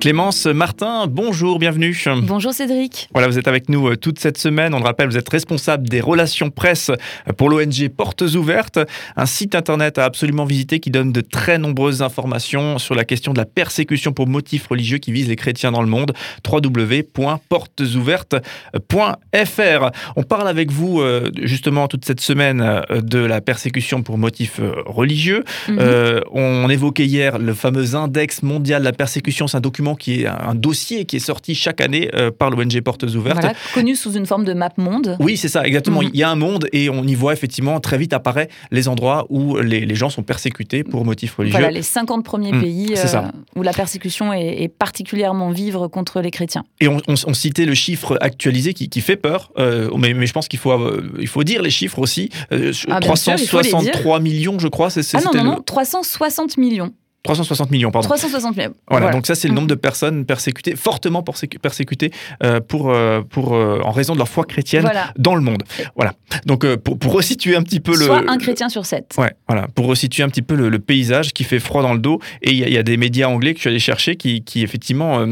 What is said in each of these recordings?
Clémence Martin, bonjour, bienvenue. Bonjour Cédric. Voilà, vous êtes avec nous euh, toute cette semaine. On le rappelle, vous êtes responsable des relations presse pour l'ONG Portes Ouvertes, un site internet à absolument visiter qui donne de très nombreuses informations sur la question de la persécution pour motifs religieux qui vise les chrétiens dans le monde. www.portesouvertes.fr. On parle avec vous euh, justement toute cette semaine euh, de la persécution pour motifs religieux. Mhm. On évoquait hier le fameux index mondial de la persécution. C'est un document qui est un dossier qui est sorti chaque année euh, par l'ONG Portes Ouvertes. Voilà, connu sous une forme de map monde. Oui, c'est ça, exactement. Mhm. Il y a un monde et on y voit effectivement très vite apparaît les endroits où les, les gens sont persécutés pour motifs religieux. Voilà, les 50 premiers Mm, pays ça. où la persécution est, est particulièrement vive contre les chrétiens. Et on, on- on citait le chiffre actualisé qui, qui fait peur, euh, mais, mais je pense qu'il faut, euh, il faut dire les chiffres aussi. Euh, Ah, sûr, les. 363 millions, je crois. c'est- Ah non, non, non, 360 millions. 360 millions, pardon. 360 millions. Voilà, donc ça c'est le Mm. nombre de personnes persécutées, fortement persécu- persécutées euh, pour, euh, pour, euh, en raison de leur foi chrétienne Voilà. dans le monde. Voilà. Donc pour, pour resituer un petit peu le... Soit un chrétien sur sept. Ouais, voilà. Pour resituer un petit peu le, le paysage qui fait froid dans le dos. Et il y, a- il y a des médias anglais que je suis allé chercher qui, qui effectivement,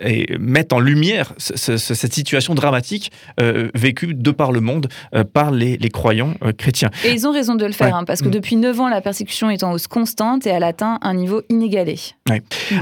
et mettent en lumière ce- ce- ce- cette situation dramatique euh, vécue de par le monde euh, par les, les croyants euh, chrétiens. Et ils ont raison de le faire, Ouais. hein, parce que Mm. depuis 9 ans, la persécution est en hausse constante et elle atteint un niveau inégalé.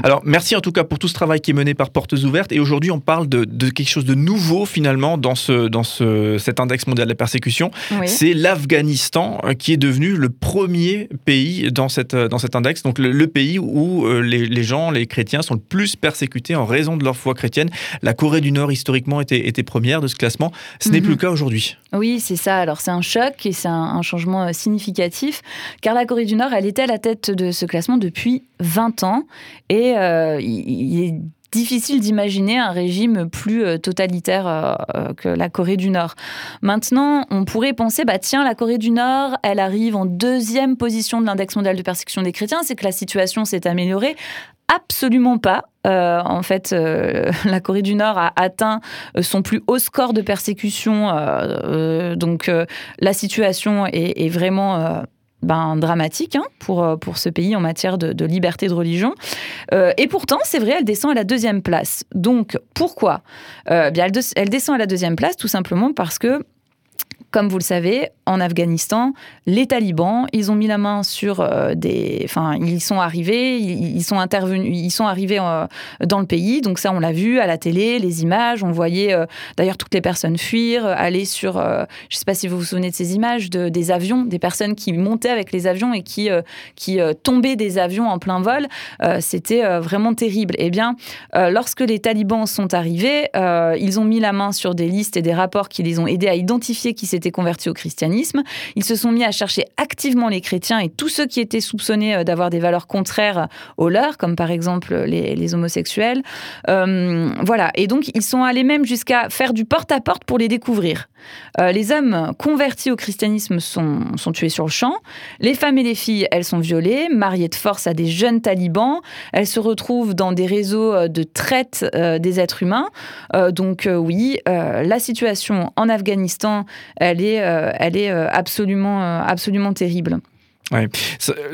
Alors, merci en tout cas pour tout ce travail qui est mené par Portes Ouvertes. Et aujourd'hui, on parle de, de quelque chose de nouveau finalement dans, ce, dans ce, cet index mondial de la persécution. Oui. C'est l'Afghanistan qui est devenu le premier pays dans, cette, dans cet index. Donc, le, le pays où les, les gens, les chrétiens, sont le plus persécutés en raison de leur foi chrétienne. La Corée du Nord, historiquement, était, était première de ce classement. Ce n'est Mhm. plus le cas aujourd'hui. Oui, c'est ça. Alors c'est un choc et c'est un, un changement euh, significatif, car la Corée du Nord, elle était à la tête de ce classement depuis 20 ans, et euh, il, est difficile d'imaginer un régime plus euh, totalitaire que la Corée du Nord. Maintenant, on pourrait penser, bah tiens, la Corée du Nord, elle arrive en deuxième position de l'index mondial de persécution des chrétiens, c'est que la situation s'est améliorée. Absolument pas. Euh, en fait, euh, la Corée du Nord a atteint euh, son plus haut score de persécution. donc, la situation est, vraiment ben, dramatique hein, pour, pour ce pays en matière de, liberté de religion. Et pourtant, c'est vrai, elle descend à la deuxième place. Donc, pourquoi? Bien, elle descend à la deuxième place tout simplement parce que comme vous le savez, en Afghanistan, les talibans, ils ont mis la main sur euh, des. Enfin, ils sont arrivés, ils, sont intervenus, ils sont arrivés euh, dans le pays. Donc, ça, on l'a vu à la télé, les images. On voyait euh, d'ailleurs toutes les personnes fuir, aller sur. je ne sais pas si vous vous souvenez de ces images, de, des avions, des personnes qui montaient avec les avions et qui, qui tombaient des avions en plein vol. C'était vraiment terrible. Eh bien, lorsque les talibans sont arrivés, ils ont mis la main sur des listes et des rapports qui les ont aidés à identifier qui s'étaient convertis au christianisme. Ils se sont mis à chercher activement les chrétiens et tous ceux qui étaient soupçonnés euh, d'avoir des valeurs contraires aux leurs, comme par exemple les, homosexuels. Euh, voilà. Et donc, ils sont allés même jusqu'à faire du porte-à-porte pour les découvrir. Euh, les hommes convertis au christianisme sont, sont tués sur le champ. Les femmes et les filles, elles sont violées, mariées de force à des jeunes talibans. Elles se retrouvent dans des réseaux euh, de traite euh, des êtres humains. Donc oui, la situation en Afghanistan, elle est, elle est absolument, absolument terrible.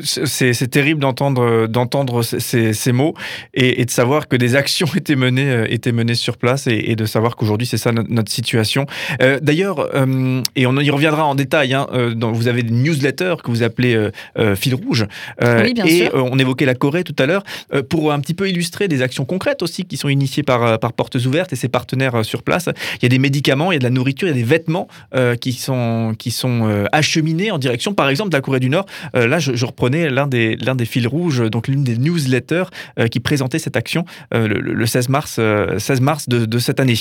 C'est c'est terrible d'entendre d'entendre ces, ces- mots et, et de savoir que des actions étaient menées euh, étaient menées sur place et, et de savoir qu'aujourd'hui c'est ça notre, notre situation. Euh, D'ailleurs, euh, et on y reviendra en détail. Hein, euh, dans- vous avez des newsletters que vous appelez euh, fil rouge. Oui, bien et sûr. on évoquait la Corée tout à l'heure euh, pour un petit peu illustrer des actions concrètes aussi qui sont initiées par par Portes Ouvertes et ses partenaires sur place. Il y a des médicaments, il y a de la nourriture, il y a des vêtements euh, qui sont qui sont euh, acheminés en direction, par exemple, de la Corée du Nord. Euh, là, je, reprenais l'un des, l'un des fils rouges, donc l'une des newsletters euh, qui présentait cette action euh, le, le 16 mars, euh, 16 mars de, cette année.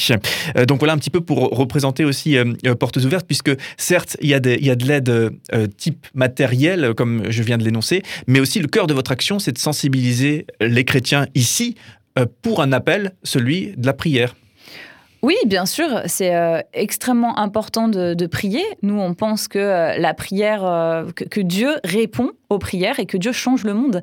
Donc voilà un petit peu pour représenter aussi Portes Ouvertes, puisque certes, il y a, il y a de l'aide type matériel, comme je viens de l'énoncer, mais aussi le cœur de votre action, c'est de sensibiliser les chrétiens ici pour un appel, celui de la prière. Oui, bien sûr, c'est euh, extrêmement important de, prier. Nous, on pense que euh, la prière, euh, que, Dieu répond aux prières et que Dieu change le monde.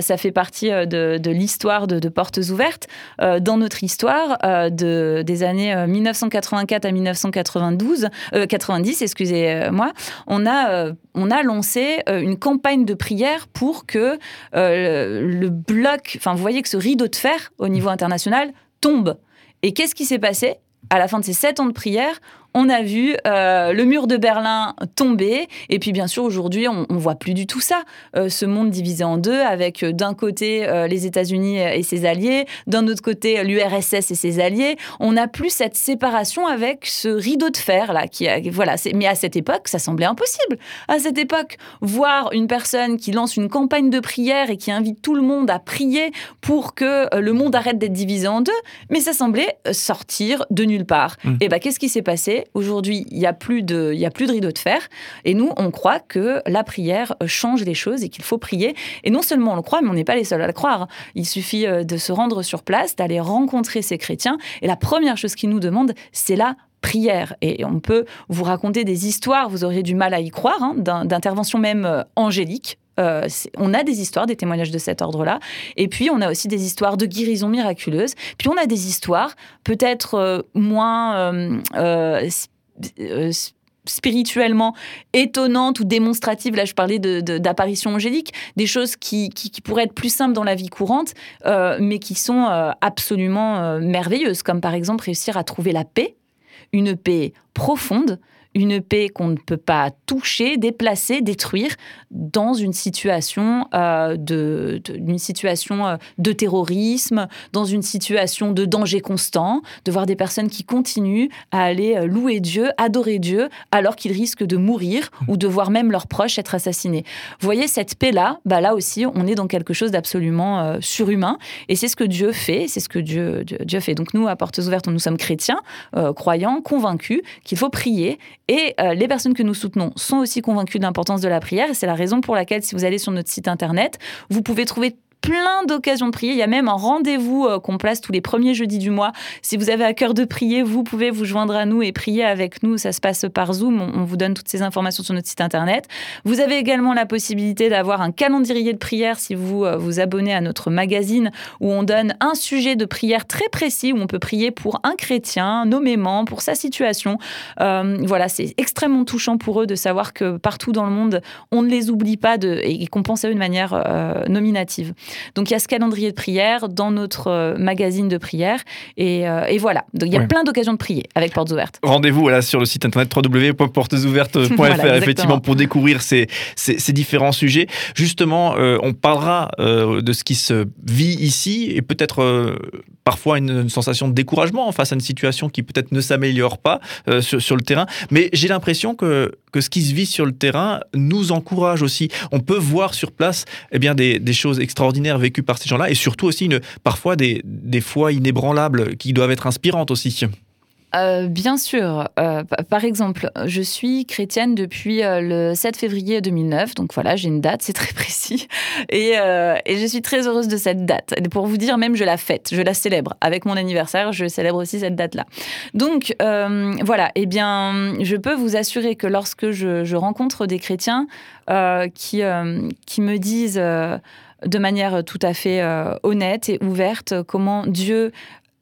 ça fait partie de, l'histoire de, Portes ouvertes. dans notre histoire, de, des années 1984 à 1992, 90, excusez-moi, on a, on a lancé une campagne de prière pour que le bloc, enfin, vous voyez que ce rideau de fer au niveau international tombe. Et qu'est-ce qui s'est passé à la fin de ces sept ans de prière on a vu euh, le mur de Berlin tomber. Et puis, bien sûr, aujourd'hui, on, ne voit plus du tout ça. Euh, ce monde divisé en deux, avec euh, d'un côté les États-Unis et ses alliés, d'un autre côté l'URSS et ses alliés. On n'a plus cette séparation avec ce rideau de fer là. Qui, voilà. Mais à cette époque, ça semblait impossible. À cette époque, voir une personne qui lance une campagne de prière et qui invite tout le monde à prier pour que le monde arrête d'être divisé en deux, mais ça semblait sortir de nulle part. Mmh. Et ben, qu'est-ce qui s'est passé? Aujourd'hui, il n'y a, plus de, a plus de rideau de fer. Et nous, on croit que la prière change les choses et qu'il faut prier. Et non seulement on le croit, mais on n'est pas les seuls à le croire. Il suffit euh, de se rendre sur place, d'aller rencontrer ces chrétiens. Et la première chose qu'ils nous demandent, c'est la prière. Et on peut vous raconter des histoires, vous aurez du mal à y croire, hein, d'interventions même euh, angéliques euh, on a des histoires, des témoignages de cet ordre-là. Et puis, on a aussi des histoires de guérison miraculeuse. Puis, on a des histoires peut-être euh, moins euh, spirituellement étonnantes ou démonstratives. Là, je parlais d'apparitions angéliques, des choses qui, pourraient être plus simples dans la vie courante, mais qui sont absolument merveilleuses, comme par exemple réussir à trouver la paix, une paix profonde une paix qu'on ne peut pas toucher, déplacer, détruire dans une situation, euh, de, situation euh, de terrorisme, dans une situation de danger constant, de voir des personnes qui continuent à aller euh, louer Dieu, adorer Dieu, alors qu'ils risquent de mourir ou de voir même leurs proches être assassinés. Vous voyez, cette paix-là, bah là aussi, on est dans quelque chose d'absolument surhumain. Et c'est ce que Dieu fait, c'est ce que Dieu, fait. Donc nous, à Portes Ouvertes, nous sommes chrétiens, croyants, convaincus qu'il faut prier et euh, les personnes que nous soutenons sont aussi convaincues de l'importance de la prière. Et c'est la raison pour laquelle, si vous allez sur notre site internet, vous pouvez trouver plein d'occasions de prier. Il y a même un rendez-vous euh, qu'on place tous les premiers jeudis du mois. Si vous avez à cœur de prier, vous pouvez vous joindre à nous et prier avec nous. Ça se passe par Zoom. On, vous donne toutes ces informations sur notre site internet. Vous avez également la possibilité d'avoir un calendrier de prière si vous euh, vous abonnez à notre magazine où on donne un sujet de prière très précis où on peut prier pour un chrétien nommément, pour sa situation. Euh, voilà, c'est extrêmement touchant pour eux de savoir que partout dans le monde, on ne les oublie pas et qu'on pense à eux de manière nominative. Donc il y a ce calendrier de prière dans notre euh, magazine de prière. Euh, et, voilà. Donc il y a plein d'occasions de prier avec Portes Ouvertes. Rendez-vous voilà, sur le site internet www.portesouvertes.fr effectivement pour découvrir ces, ces, différents sujets. Justement, euh, on parlera de ce qui se vit ici et peut-être parfois une, sensation de découragement face à une situation qui peut-être ne s'améliore pas sur, le terrain. Mais j'ai l'impression que, que ce qui se vit sur le terrain nous encourage aussi. On peut voir sur place eh bien, des, des choses extraordinaires vécu par ces gens-là et surtout aussi une, parfois des, des foi inébranlables qui doivent être inspirantes aussi. Euh, bien sûr. Euh, par exemple, je suis chrétienne depuis euh, le 7 février 2009. Donc voilà, j'ai une date, c'est très précis. Et, je suis très heureuse de cette date. Et pour vous dire, même je la fête, je la célèbre. Avec mon anniversaire, je célèbre aussi cette date-là. Donc voilà, eh bien, je peux vous assurer que lorsque je, rencontre des chrétiens qui, qui me disent de manière tout à fait honnête et ouverte comment Dieu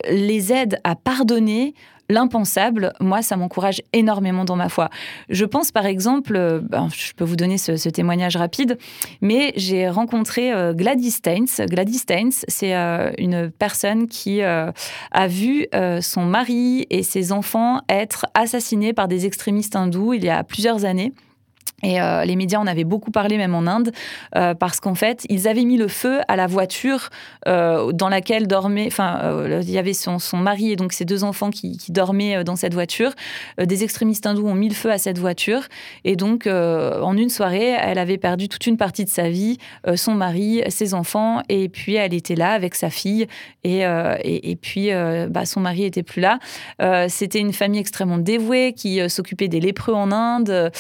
les aide à pardonner l'impensable, moi, ça m'encourage énormément dans ma foi. Je pense par exemple, euh, ben, je peux vous donner ce, témoignage rapide, mais j'ai rencontré euh, Gladys Steins. Gladys Steins, c'est une personne qui a vu son mari et ses enfants être assassinés par des extrémistes hindous il y a plusieurs années. Et euh, les médias en avaient beaucoup parlé, même en Inde, euh, parce qu'en fait, ils avaient mis le feu à la voiture euh, dans laquelle dormait, enfin, il y avait son, son, mari et donc ses deux enfants qui, qui dormaient dans cette voiture. des extrémistes hindous ont mis le feu à cette voiture. Et donc, en une soirée, elle avait perdu toute une partie de sa vie, son mari, ses enfants, et puis elle était là avec sa fille. Et, et, et puis, bah, son mari était plus là. C'était une famille extrêmement dévouée qui s'occupait des lépreux en Inde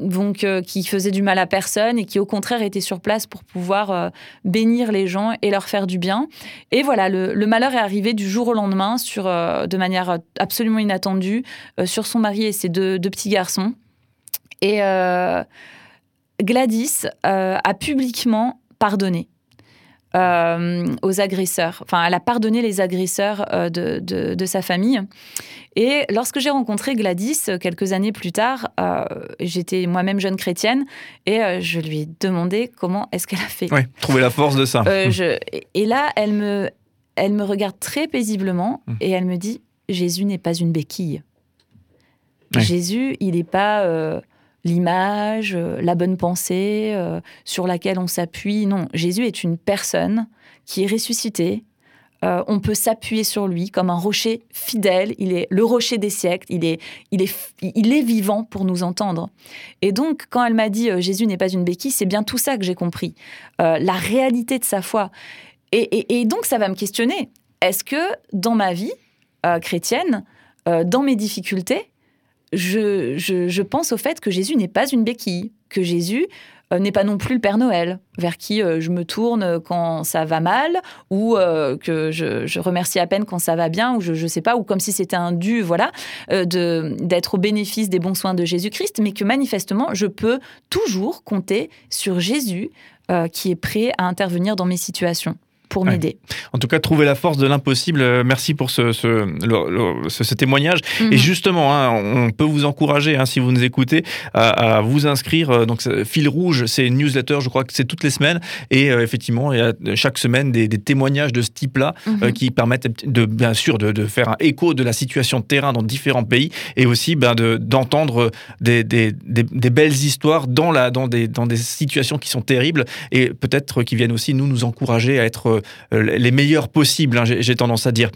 donc qui faisait du mal à personne et qui au contraire était sur place pour pouvoir bénir les gens et leur faire du bien. Et voilà, le, malheur est arrivé du jour au lendemain sur, de manière absolument inattendue sur son mari et ses deux petits garçons. Et Gladys a publiquement pardonné. Euh, aux agresseurs. Enfin, elle a pardonné les agresseurs euh, de, de, sa famille. Et lorsque j'ai rencontré Gladys euh, quelques années plus tard, j'étais moi-même jeune chrétienne et je lui ai demandé comment est-ce qu'elle a fait. Oui, trouver la force de ça. je, et là, elle me, elle me regarde très paisiblement mmh. et elle me dit Jésus n'est pas une béquille. Jésus, il n'est pas l'image, euh, la bonne pensée euh, sur laquelle on s'appuie. Non, Jésus est une personne qui est ressuscitée. Euh, on peut s'appuyer sur lui comme un rocher fidèle. Il est le rocher des siècles. Il est, il est, il est vivant pour nous entendre. Et donc, quand elle m'a dit Jésus n'est pas une béquille, c'est bien tout ça que j'ai compris. la réalité de sa foi. Et, et, donc, ça va me questionner. Est-ce que dans ma vie chrétienne, dans mes difficultés, je, pense au fait que Jésus n'est pas une béquille, que Jésus euh, n'est pas non plus le Père Noël, vers qui euh, je me tourne quand ça va mal, ou euh, que je, remercie à peine quand ça va bien, ou je ne sais pas, ou comme si c'était un dû, voilà, d'être au bénéfice des bons soins de Jésus-Christ, mais que manifestement, je peux toujours compter sur Jésus qui est prêt à intervenir dans mes situations pour m'aider. En tout cas, trouver la force de l'impossible. Euh, merci pour ce, ce, témoignage. Et mhm. justement, hein, on peut vous encourager, hein, si vous nous écoutez, à, vous inscrire. Euh, donc, Fil Rouge, c'est une newsletter, je crois que c'est toutes les semaines. Et euh, effectivement, il y a chaque semaine des, témoignages de ce type-là mhm. qui permettent, de, bien sûr, de, faire un écho de la situation de terrain dans différents pays et aussi ben, d'entendre des, des, des, belles histoires dans, la, dans, des, dans des situations qui sont terribles et peut-être qui viennent aussi nous, nous encourager à être les meilleurs possibles, hein, j'ai tendance à dire.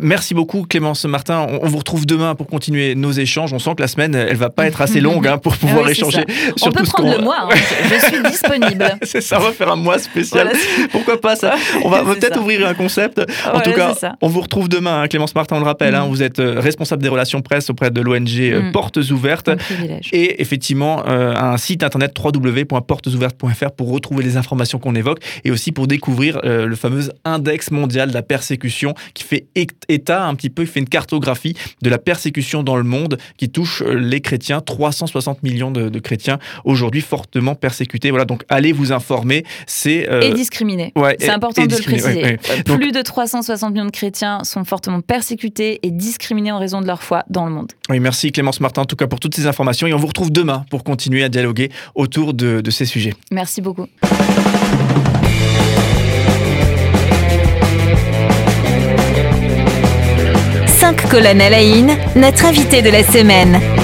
Merci beaucoup Clémence Martin. On, vous retrouve demain pour continuer nos échanges. On sent que la semaine, elle va pas être assez longue hein, pour pouvoir échanger sur on peut prendre le mois. Hein. Je suis disponible. c'est ça. On va faire un mois spécial. Pourquoi pas ça? On va peut-être ouvrir un concept. En tout cas, on vous retrouve demain. Hein, Clémence Martin, on le rappelle. Mm. vous êtes euh, responsable des relations presse auprès de l'ONG euh, mm. Portes Ouvertes. Et effectivement, euh, un site internet www.portesouvertes.fr pour retrouver les informations qu'on évoque et aussi pour découvrir le fameux index mondial de la persécution qui fait État un petit peu fait une cartographie de la persécution dans le monde qui touche euh, les chrétiens, 360 millions de, chrétiens aujourd'hui fortement persécutés. Voilà, donc allez vous informer. C'est euh, et discriminés. c'est important de le préciser. Plus de 360 millions de chrétiens sont fortement persécutés et discriminés en raison de leur foi dans le monde. Oui, merci Clémence Martin en tout cas pour toutes ces informations et on vous retrouve demain pour continuer à dialoguer autour de, de ces sujets. Merci beaucoup. Colonel Aïn, notre invité de la semaine.